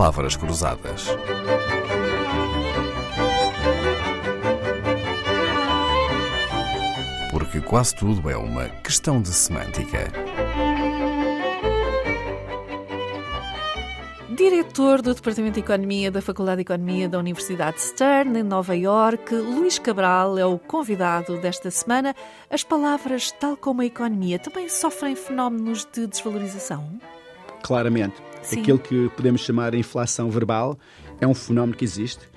palavras cruzadas. Porque quase tudo é uma questão de semântica. Diretor do Departamento de Economia da Faculdade de Economia da Universidade Stern, em Nova York, Luís Cabral é o convidado desta semana. As palavras, tal como a economia, também sofrem fenómenos de desvalorização? Claramente. Sim. Aquilo que podemos chamar de inflação verbal é um fenómeno que existe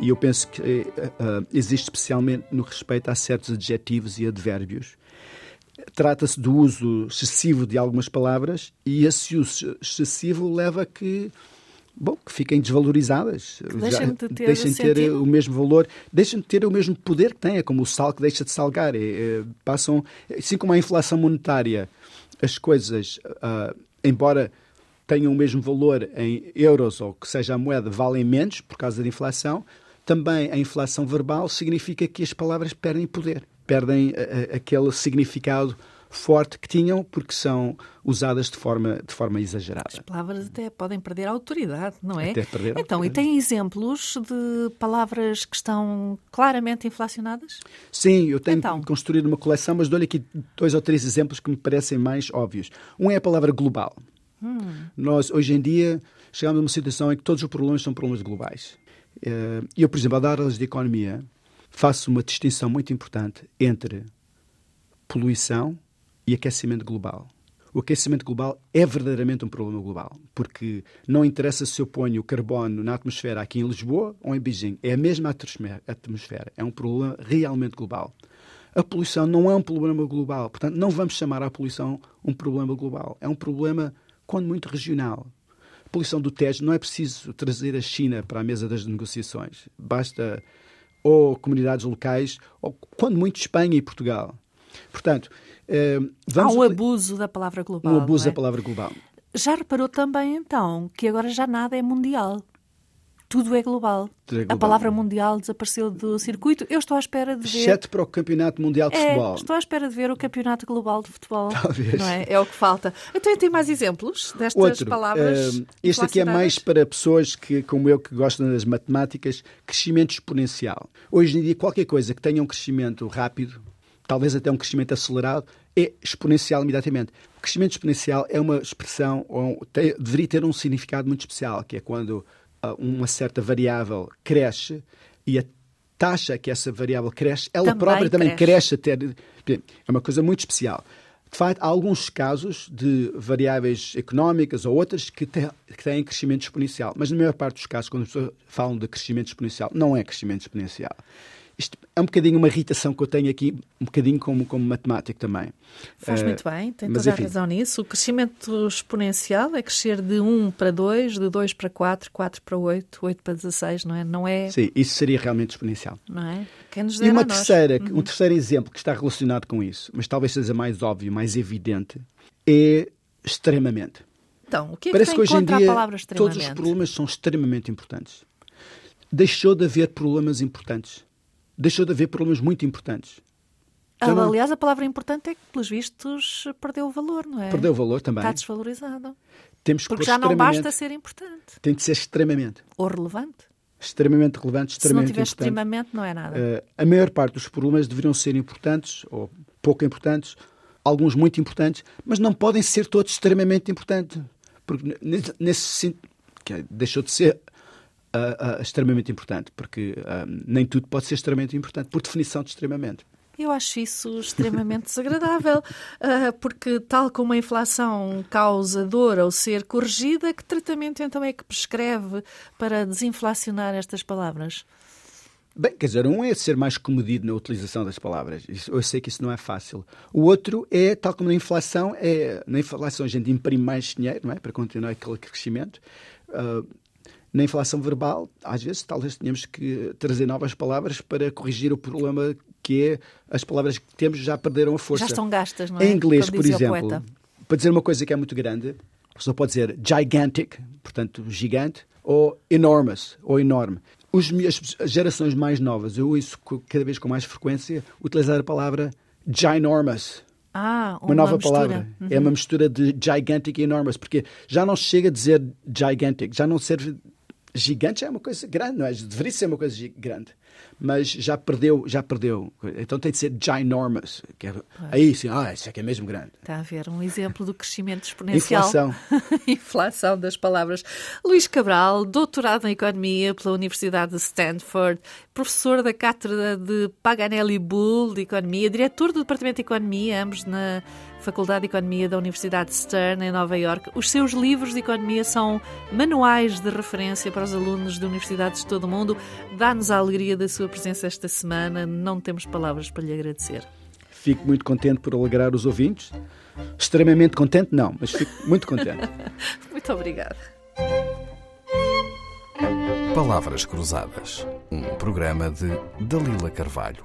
e eu penso que eh, eh, existe especialmente no respeito a certos adjetivos e advérbios. Trata-se do uso excessivo de algumas palavras e esse uso excessivo leva a que bom, que fiquem desvalorizadas. deixem de ter deixem de ter sentido. o mesmo valor, deixem de ter o mesmo poder que têm, é como o sal que deixa de salgar. É, é, passam, assim como a inflação monetária, as coisas, ah, embora tenham o mesmo valor em euros ou que seja a moeda, valem menos por causa da inflação, também a inflação verbal significa que as palavras perdem poder, perdem ah, ah, aquele significado forte que tinham porque são usadas de forma, de forma exagerada. As palavras até podem perder a autoridade, não é? Até perder a então, e tem exemplos de palavras que estão claramente inflacionadas? Sim, eu tenho Então. construído uma coleção, mas dou-lhe aqui dois ou três exemplos que me parecem mais óbvios. Um é a palavra global. Nós, hoje em dia, chegamos a uma situação em que todos os problemas são problemas globais. Eh, Eu, por exemplo, ao dar aulas de economia, faço uma distinção muito importante entre poluição e aquecimento global. O aquecimento global é verdadeiramente um problema global, porque não interessa se eu ponho o carbono na atmosfera aqui em Lisboa ou em Beijing, é a mesma atmosfera. é um problema realmente global. A poluição não é um problema global, portanto, não vamos chamar a poluição um problema global, é um problema, quando muito, regional. A poluição do Tejo não é preciso trazer a China para a mesa das negociações, basta ou comunidades locais, ou quando muito Espanha e Portugal. Portanto, eh, Há vamos um utili- abuso da palavra global. um abuso é? da palavra global. Já reparou também, então, que agora já nada é mundial. Tudo é global. Tudo é A global. palavra mundial desapareceu do circuito. Eu estou à espera de ver. Exceto para o Campeonato Mundial de É, Futebol. estou à espera de ver o Campeonato Global de Futebol. Talvez. Não é? é o que falta. Então, tem mais exemplos destas Outro, palavras? eh, este aqui é mais para pessoas que, como eu, que gostam das matemáticas, crescimento exponencial. Hoje em dia, qualquer coisa que tenha um crescimento rápido, talvez até um crescimento acelerado, é exponencial imediatamente. O crescimento exponencial é uma expressão, ou tem- deveria ter um significado muito especial, que é quando uma certa variável cresce e a taxa que essa variável cresce, ela Também própria também cresce. cresce até. É uma coisa muito especial. De facto, há alguns casos de variáveis económicas ou outras que, te- que têm crescimento exponencial. Mas na maior parte dos casos, quando as pessoas falam de crescimento exponencial, não é crescimento exponencial. Isto é um bocadinho uma irritação que eu tenho aqui, um bocadinho como, como matemático também. Faz Eh, muito bem, tem toda a razão nisso. O crescimento exponencial é crescer de 1 para 2, de 2 para 4, 4 para 8, 8 para 16, não é? Não é, Sim, isso seria realmente exponencial. não é? Quem nos E uma terceira, um terceiro exemplo que está relacionado com isso, mas talvez seja mais óbvio, mais evidente, é extremamente. Então, o que é Parece que que hoje em dia a palavra todos os problemas são extremamente importantes. Deixou de haver problemas importantes. Deixou de haver problemas muito importantes. Ah, não- Aliás, a palavra importante é que, pelos vistos, perdeu o valor, não é? Perdeu o valor também. Está desvalorizado. Temos que Porque já não extremamente- basta ser importante Tem de ser extremamente. ou relevante. Extremamente relevante, Se não extremamente tiver importante. extremamente, não é nada. Eh, a maior parte dos problemas deveriam ser importantes ou pouco importantes, alguns muito importantes, mas não podem ser todos extremamente importantes. Porque nesse, sentido, é, deixou de ser extremamente importante, porque ah, nem tudo pode ser extremamente importante, por definição de extremamente. Eu acho isso extremamente desagradável, ah, porque, tal como a inflação causa dor ao ser corrigida, que tratamento então é que prescreve para desinflacionar estas palavras? Bem, quer dizer, um é ser mais comedido na utilização das palavras. Isso- eu sei que isso não é fácil. O outro é, tal como na inflação, é, na inflação a gente imprime mais dinheiro, não é? Para continuar aquele crescimento. Ah, na inflação verbal, às vezes, talvez tenhamos que trazer novas palavras para corrigir o problema que é as palavras que temos já perderam a força. Já estão gastas, não é? Em inglês, por exemplo, para dizer uma coisa que é muito grande, a pessoa pode dizer gigantic, portanto, gigante, ou enormous, ou enorme. Os, as gerações mais novas, eu ouço co- cada vez com mais frequência utilizar a palavra ginormous. Ah, uma, nova mistura. palavra. Uhum. É uma mistura de gigantic e enormous, porque já não chega a dizer gigantic, já não serve. Gigante é uma coisa grande, não é? Deveria ser uma coisa grande. Mas já perdeu, já perdeu. Então tem de ser ginormous. Que é, aí sim, ah, isso é que é mesmo grande. Está a ver um exemplo do crescimento exponencial. Inflação. Inflação das palavras. Luís Cabral, doutorado em Economia pela Universidade de Stanford, professor da Cátedra de Paganelli Bull de Economia, diretor do Departamento de Economia, ambos na Faculdade de Economia da Universidade de Stern, em Nova Iorque. Os seus livros de economia são manuais de referência para os alunos de universidades de todo o mundo. Dá-nos a alegria da sua presença esta semana. Não temos palavras para lhe agradecer. Fico muito contente por alegrar os ouvintes. Extremamente contente, não, mas fico muito contente. Muito obrigada. Palavras Cruzadas, um programa de Dalila Carvalho.